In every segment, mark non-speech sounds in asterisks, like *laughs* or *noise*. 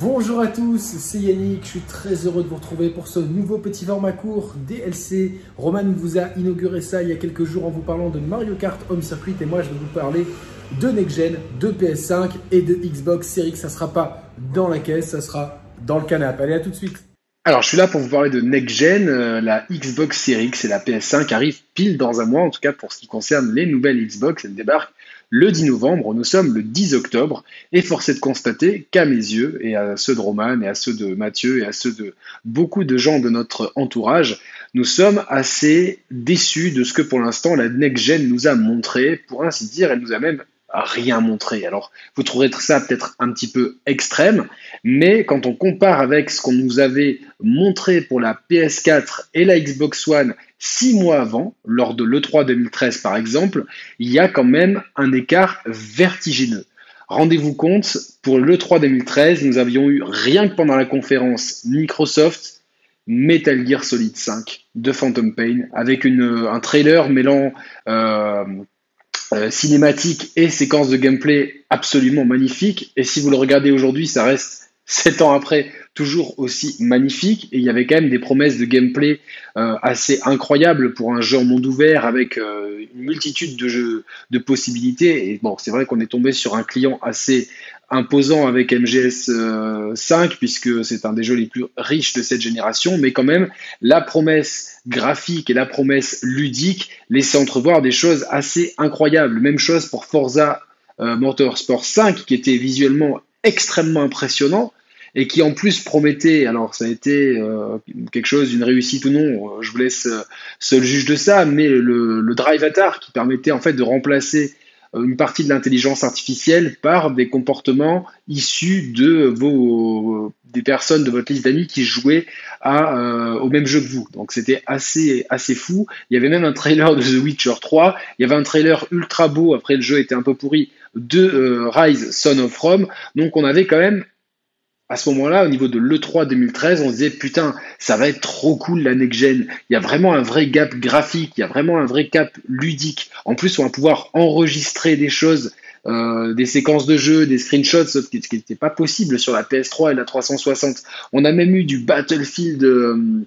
Bonjour à tous, c'est Yannick, je suis très heureux de vous retrouver pour ce nouveau petit format court DLC. Roman vous a inauguré ça il y a quelques jours en vous parlant de Mario Kart Home Circuit et moi je vais vous parler de Next Gen, de PS5 et de Xbox Series X. Ça sera pas dans la caisse, ça sera dans le canapé. Allez, à tout de suite. Alors, je suis là pour vous parler de Next Gen, euh, la Xbox Series X et la PS5 arrivent pile dans un mois, en tout cas pour ce qui concerne les nouvelles Xbox. Elles débarquent le 10 novembre, nous sommes le 10 octobre, et force est de constater qu'à mes yeux, et à ceux de Roman, et à ceux de Mathieu, et à ceux de beaucoup de gens de notre entourage, nous sommes assez déçus de ce que pour l'instant la Next Gen nous a montré. Pour ainsi dire, elle nous a même rien montré. Alors, vous trouverez ça peut-être un petit peu extrême, mais quand on compare avec ce qu'on nous avait montré pour la PS4 et la Xbox One six mois avant, lors de l'E3 2013 par exemple, il y a quand même un écart vertigineux. Rendez-vous compte, pour l'E3 2013, nous avions eu rien que pendant la conférence Microsoft Metal Gear Solid 5 de Phantom Pain avec une, un trailer mêlant euh, euh, cinématique et séquence de gameplay absolument magnifique. Et si vous le regardez aujourd'hui, ça reste *laughs* sept ans après toujours aussi magnifique. Et il y avait quand même des promesses de gameplay euh, assez incroyables pour un jeu en monde ouvert avec euh, une multitude de jeux de possibilités. Et bon, c'est vrai qu'on est tombé sur un client assez imposant avec MGS 5 puisque c'est un des jeux les plus riches de cette génération. Mais quand même, la promesse graphique et la promesse ludique laissaient entrevoir des choses assez incroyables. Même chose pour Forza euh, Motorsport 5 qui était visuellement extrêmement impressionnant et qui en plus promettait, alors ça a été euh, quelque chose, d'une réussite ou non, euh, je vous laisse seul juge de ça, mais le, le Drive Atar qui permettait en fait de remplacer une partie de l'intelligence artificielle par des comportements issus de vos des personnes de votre liste d'amis qui jouaient à, euh, au même jeu que vous. Donc c'était assez assez fou. Il y avait même un trailer de The Witcher 3. Il y avait un trailer ultra beau. Après le jeu était un peu pourri de euh, Rise Son of Rome. Donc on avait quand même à ce moment-là, au niveau de l'E3 2013, on se disait putain, ça va être trop cool la next gen. Il y a vraiment un vrai gap graphique, il y a vraiment un vrai gap ludique. En plus, on va pouvoir enregistrer des choses, euh, des séquences de jeu, des screenshots, ce qui n'était pas possible sur la PS3 et la 360. On a même eu du Battlefield 4 euh,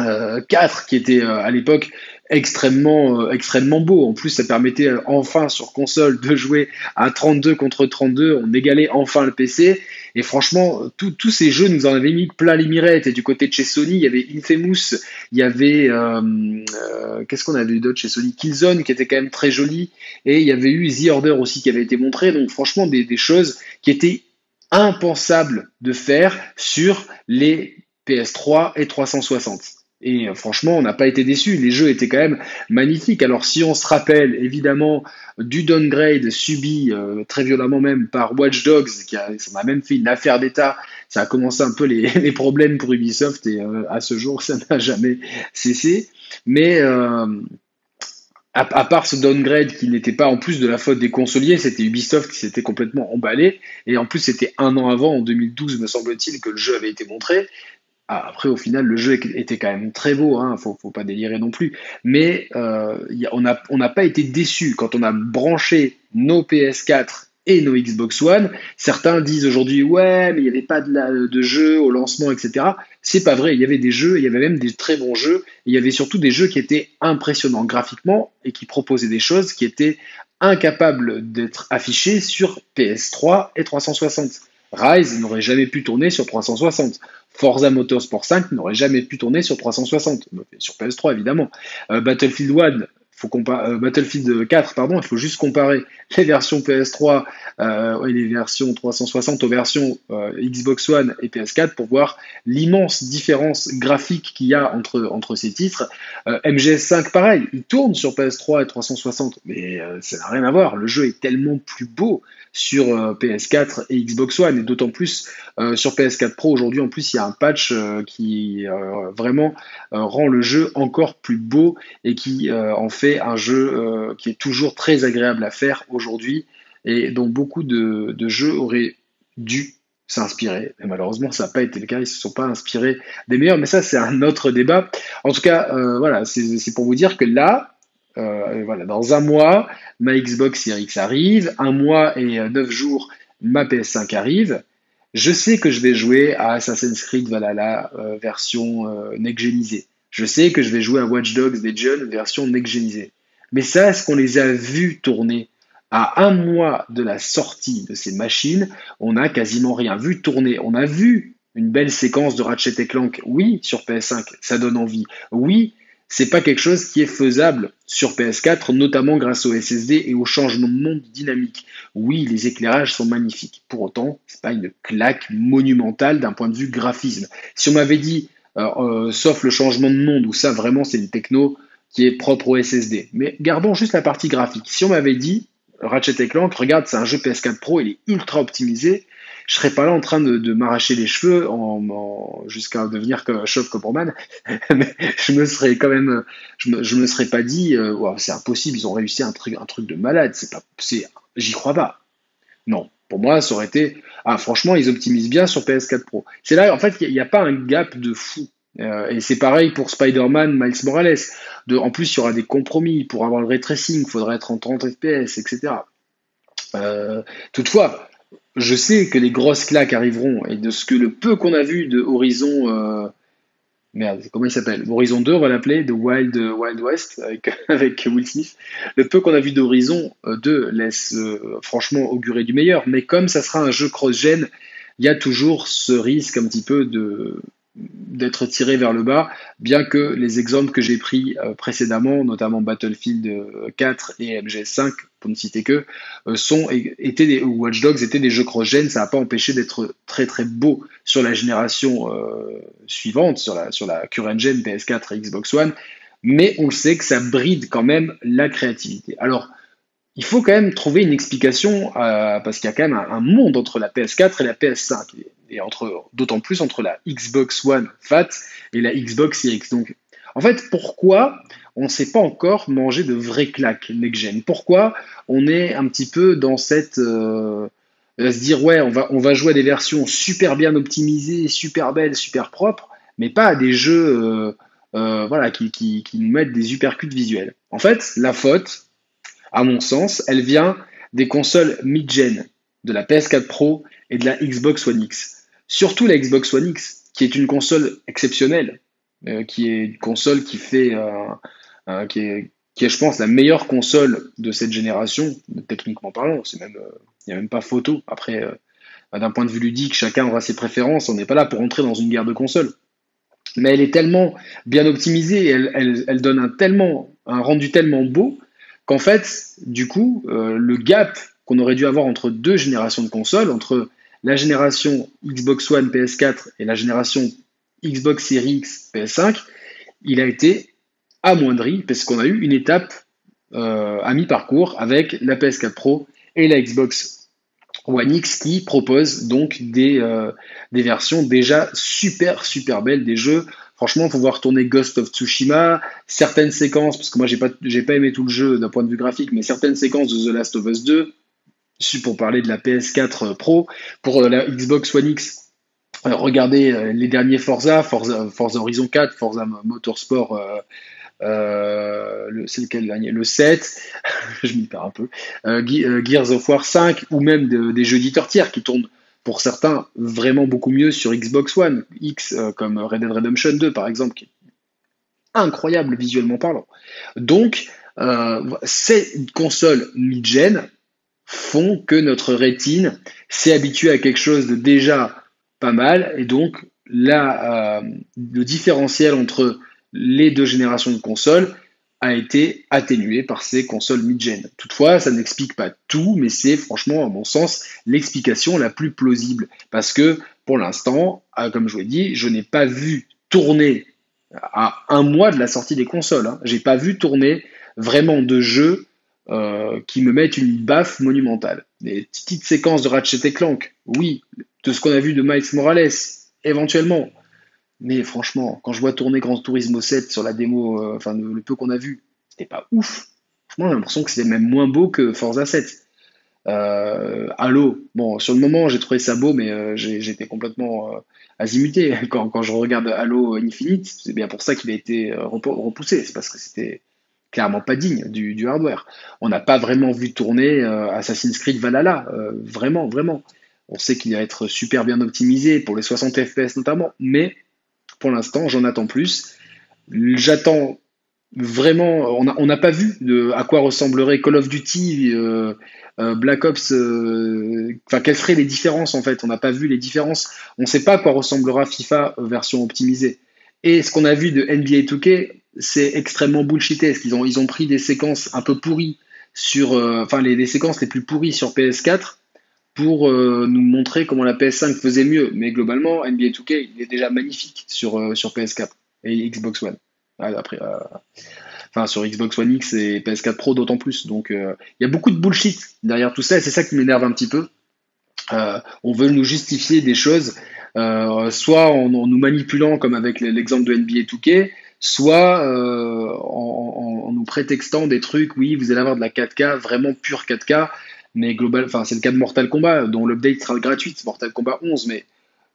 euh, qui était à l'époque extrêmement extrêmement beau. En plus, ça permettait enfin sur console de jouer à 32 contre 32. On égalait enfin le PC. Et franchement, tous ces jeux nous en avaient mis plein les mirettes. Et du côté de chez Sony, il y avait Infamous, il y avait euh, euh, qu'est-ce qu'on avait eu d'autre chez Sony? Killzone qui était quand même très joli, et il y avait eu The Order aussi qui avait été montré. Donc franchement, des, des choses qui étaient impensables de faire sur les PS3 et 360. Et euh, franchement, on n'a pas été déçus. Les jeux étaient quand même magnifiques. Alors, si on se rappelle évidemment du downgrade subi euh, très violemment même par Watch Dogs, qui a, a même fait une affaire d'État, ça a commencé un peu les, *laughs* problèmes pour Ubisoft et euh, à ce jour, *laughs* ça n'a jamais cessé. Mais à, part ce downgrade qui n'était pas en plus de la faute des consoliers, c'était Ubisoft qui s'était complètement emballé. Et en plus, c'était un an avant, en 2012, me semble-t-il, que le jeu avait été montré. Ah, après, au final, le jeu était quand même très beau, hein, faut, faut pas délirer non plus. Mais euh, on n'a pas été déçus quand on a branché nos PS4 et nos Xbox One. Certains disent aujourd'hui, ouais, mais il n'y avait pas de, de jeu au lancement, etc. C'est pas vrai, il y avait des jeux, il y avait même des très bons jeux, il y avait surtout des jeux qui étaient impressionnants graphiquement et qui proposaient des choses qui étaient incapables d'être affichées sur PS3 et 360. Rise n'aurait jamais pu tourner sur 360. Forza Motorsport 5 n'aurait jamais pu tourner sur 360, sur PS3 évidemment. Euh, Battlefield 1 faut euh, Battlefield 4, pardon, il faut juste comparer *laughs* les versions PS3 euh, et les versions 360 aux versions euh, Xbox One et PS4 pour voir l'immense différence graphique qu'il y a entre, entre ces titres. MGS5, pareil, il tourne sur PS3 et 360, mais ça n'a rien à voir. Le jeu est tellement plus beau sur PS4 et Xbox One, et d'autant plus sur PS4 Pro aujourd'hui. En plus, il y a un patch qui vraiment rend le jeu encore plus beau et qui en fait un jeu euh, qui est toujours très agréable à faire aujourd'hui et dont beaucoup de, jeux auraient dû s'inspirer. Malheureusement, ça n'a pas été le cas. Ils ne se sont pas inspirés des meilleurs. Mais ça, c'est un autre débat. En tout cas, euh, voilà, c'est pour vous dire que là, euh, voilà, dans un mois, ma Xbox Series X arrive. Un mois et neuf jours, ma PS5 arrive. Je sais que je vais jouer à Assassin's Creed Valhalla version next-genisée. Je sais que je vais jouer à Watch Dogs Legion version next-genisée. Mais ça, est-ce qu'on les a vus tourner? À un mois de la sortie de ces machines, on n'a quasiment rien vu tourner. On a vu une belle séquence de Ratchet Clank, oui, sur PS5, ça donne envie. Oui, c'est pas quelque chose qui est faisable sur PS4, notamment grâce au SSD et au changement de monde dynamique. Oui, les éclairages sont magnifiques. Pour autant, c'est pas une claque monumentale d'un point de vue graphisme. Si on m'avait dit, euh, sauf le changement de monde, où ça vraiment c'est une techno qui est propre au SSD. Mais gardons juste la partie graphique. Si on m'avait dit, Ratchet Clank, regarde, c'est un jeu PS4 Pro, il est ultra optimisé. Je serais pas là en train de, m'arracher les cheveux en, jusqu'à devenir comme chauve Copperman, *laughs* mais je me serais quand même, je me, me serais pas dit, euh, c'est impossible, ils ont réussi un truc, un truc de malade. C'est pas, c'est, j'y crois pas. Non, pour moi, ça aurait été, ah franchement, ils optimisent bien sur PS4 Pro. C'est là, en fait, il n'y a, pas un gap de fou. Euh, et c'est pareil pour Spider-Man, Miles Morales. En plus, il y aura des compromis. Pour avoir le ray tracing, il faudra être en 30 FPS, etc. Euh, toutefois, je sais que les grosses claques arriveront. Et de ce que le peu qu'on a vu de Horizon. Euh, merde, comment il s'appelle? Horizon 2, on va l'appeler, de Wild, Wild West, *laughs* avec, Will Smith. Le peu qu'on a vu d'Horizon 2 laisse franchement augurer du meilleur. Mais comme ça sera un jeu cross-gen, il y a toujours ce risque un petit peu de d'être tiré vers le bas, bien que les exemples que j'ai pris euh, précédemment, notamment Battlefield 4 euh, et MGS5, pour ne citer que, euh, sont, étaient des, Watch Dogs étaient des jeux cross-gen, ça n'a pas empêché d'être très très beau sur la génération suivante, sur la, sur la current gen PS4 et Xbox One, mais on sait que ça bride quand même la créativité. Alors, il faut quand même trouver une explication, parce qu'il y a quand même un, monde entre la PS4 et la PS5 et entre d'autant plus entre la Xbox One Fat et la Xbox Series. Donc, en fait, pourquoi on ne sait pas encore manger de vraies claques next-gen Pourquoi on est un petit peu dans cette euh, se dire ouais, on va jouer à des versions super bien optimisées, super belles, super propres, mais pas à des jeux euh, euh, voilà qui, nous mettent des uppercuts visuels. En fait, la faute, à mon sens, elle vient des consoles mid-gen, de la PS4 Pro et de la Xbox One X. Surtout la Xbox One X, qui est une console exceptionnelle, qui est une console qui fait, euh, qui, est, qui est, je pense, la meilleure console de cette génération, techniquement parlant. Euh, il n'y a même pas photo. Après, d'un point de vue ludique, chacun aura ses préférences. On n'est pas là pour entrer dans une guerre de consoles. Mais elle est tellement bien optimisée, elle, elle, elle, donne un, tellement, un rendu tellement beau qu'en fait, du coup, le gap qu'on aurait dû avoir entre deux générations de consoles, entre la génération Xbox One PS4 et la génération Xbox Series X PS5, il a été amoindri parce qu'on a eu une étape euh, à mi-parcours avec la PS4 Pro et la Xbox One X qui propose donc des, euh, des versions déjà super super belles des jeux. Franchement, pouvoir tourner Ghost of Tsushima, certaines séquences, parce que moi j'ai pas, j'ai pas aimé tout le jeu d'un point de vue graphique, mais certaines séquences de The Last of Us 2, pour parler de la PS4 Pro, pour euh, la Xbox One X, euh, regardez euh, les derniers Forza, Forza Horizon 4, Forza Motorsport, euh, c'est lequel le dernier Le 7, je m'y perds un peu, Gears of War 5, ou même des jeux éditeurs tiers qui tournent pour certains vraiment beaucoup mieux sur Xbox One. X, comme Red Dead Redemption 2 par exemple, qui est incroyable visuellement parlant. Donc, ces consoles mid-gen font que notre rétine s'est habituée à quelque chose de déjà pas mal. Et donc là, euh, le différentiel entre les deux générations de consoles a été atténué par ces consoles mid-gen. Toutefois, ça n'explique pas tout, mais c'est franchement, à mon sens, l'explication la plus plausible. Parce que pour l'instant, ah, comme je vous l'ai dit, je n'ai pas vu tourner à un mois de la sortie des consoles. Hein, j'ai pas vu tourner vraiment de jeux euh, qui me mettent une baffe monumentale. Des petites séquences de Ratchet et Clank, oui, de ce qu'on a vu de Miles Morales, éventuellement. Mais franchement, quand je vois tourner Grand Turismo 7 sur la démo, euh, enfin le, peu qu'on a vu, c'était pas ouf. Franchement, j'ai l'impression que c'était même moins beau que Forza 7. Euh, Halo, bon, sur le moment, j'ai trouvé ça beau, mais euh, j'étais complètement azimuté. *laughs* Quand, je regarde Halo Infinite, c'est bien pour ça qu'il a été repoussé. C'est parce que c'était clairement pas digne du, hardware. On n'a pas vraiment vu tourner Assassin's Creed Valhalla, vraiment, vraiment. On sait qu'il va être super bien optimisé pour les 60 FPS notamment, mais pour l'instant, j'en attends plus. J'attends vraiment, on n'a pas vu à quoi ressemblerait Call of Duty, euh, euh, Black Ops, euh, enfin quelles seraient les différences en fait? On n'a pas vu les différences. On ne sait pas à quoi ressemblera FIFA version optimisée. Et ce qu'on a vu de NBA 2K, c'est extrêmement bullshité. Parce qu'ils ont, ils ont pris des séquences un peu pourries sur, enfin les, séquences les plus pourries sur PS4 pour nous montrer comment la PS5 faisait mieux. Mais globalement, NBA 2K il est déjà magnifique sur, sur PS4 et Xbox One. Après, euh, enfin sur Xbox One X et PS4 Pro d'autant plus. Donc euh, il y a beaucoup de bullshit derrière tout ça et c'est ça qui m'énerve un petit peu. Euh, on veut nous justifier des choses, soit en, nous manipulant comme avec l'exemple de NBA 2K, soit en, nous prétextant des trucs, oui, vous allez avoir de la 4K, vraiment pure 4K, mais global, enfin c'est le cas de Mortal Kombat, dont l'update sera gratuite, Mortal Kombat 11, mais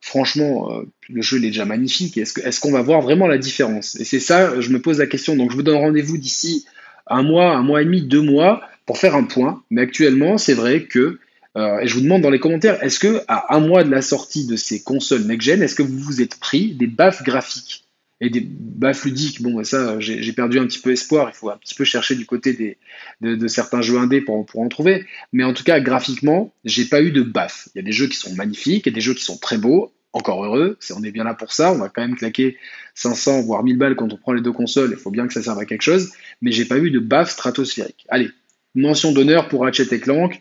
franchement, euh, le jeu est déjà magnifique. Est-ce qu'on va voir vraiment la différence? Et c'est ça, je me pose la question. Donc je vous donne rendez-vous d'ici un mois, un mois et demi, deux mois pour faire un point. Mais actuellement, c'est vrai que, euh, et je vous demande dans les commentaires, est-ce que à un mois de la sortie de ces consoles next-gen, est-ce que vous vous êtes pris des baffes graphiques? Et des bas fluidiques, bon, ça, j'ai perdu un petit peu espoir. Il faut un petit peu chercher du côté de, certains jeux indés pour, en trouver. Mais en tout cas, graphiquement, j'ai pas eu de baffes. Il y a des jeux qui sont magnifiques et des jeux qui sont très beaux. Encore heureux, on est bien là pour ça. On va quand même claquer 500 voire 1000 balles quand on prend les deux consoles. Il faut bien que ça serve à quelque chose. Mais j'ai pas eu de baffes stratosphériques. Allez, mention d'honneur pour Ratchet et Clank,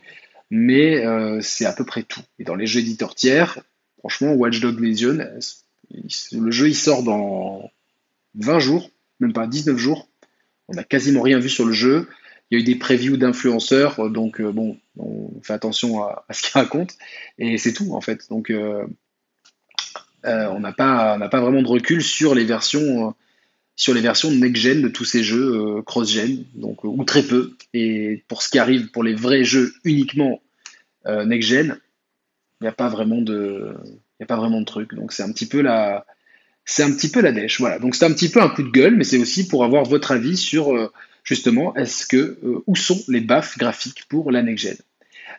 mais euh, c'est à peu près tout. Et dans les jeux éditeurs tiers, franchement, Watch Dogs Legion, le jeu il sort dans 20 jours, même pas 19 jours. On n'a quasiment rien vu sur le jeu. Il y a eu des previews d'influenceurs, donc euh, bon, on fait attention *laughs* à, ce qu'ils racontent. Et c'est tout en fait. Donc euh, euh, on n'a pas, pas vraiment de recul sur les versions, sur les versions next-gen de tous ces jeux cross-gen, donc ou très peu. Et pour ce qui arrive pour les vrais jeux uniquement next-gen, il n'y a pas vraiment de, pas vraiment de truc. Donc c'est un petit peu la, c'est un petit peu la dèche. Voilà. Donc c'est un petit peu un coup de gueule, mais c'est aussi pour avoir votre avis sur euh, justement est-ce que euh, où sont les baffes graphiques pour la next gen?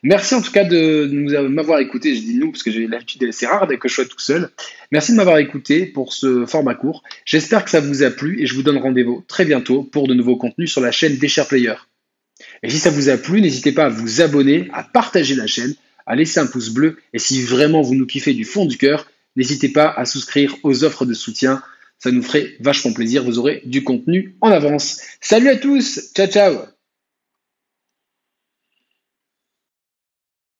Merci en tout cas de m'avoir écouté. Je dis nous parce que j'ai l'habitude, c'est rare que je sois tout seul. Merci de m'avoir écouté pour ce format court. J'espère que ça vous a plu et je vous donne rendez-vous très bientôt pour de nouveaux contenus sur la chaîne des chers players. Et si ça vous a plu, n'hésitez pas à vous abonner, à partager la chaîne, à laisser un pouce bleu. Et si vraiment vous nous kiffez du fond du cœur, n'hésitez pas à souscrire aux offres de soutien. Ça nous ferait vachement plaisir. Vous aurez du contenu en avance. Salut à tous. Ciao, ciao.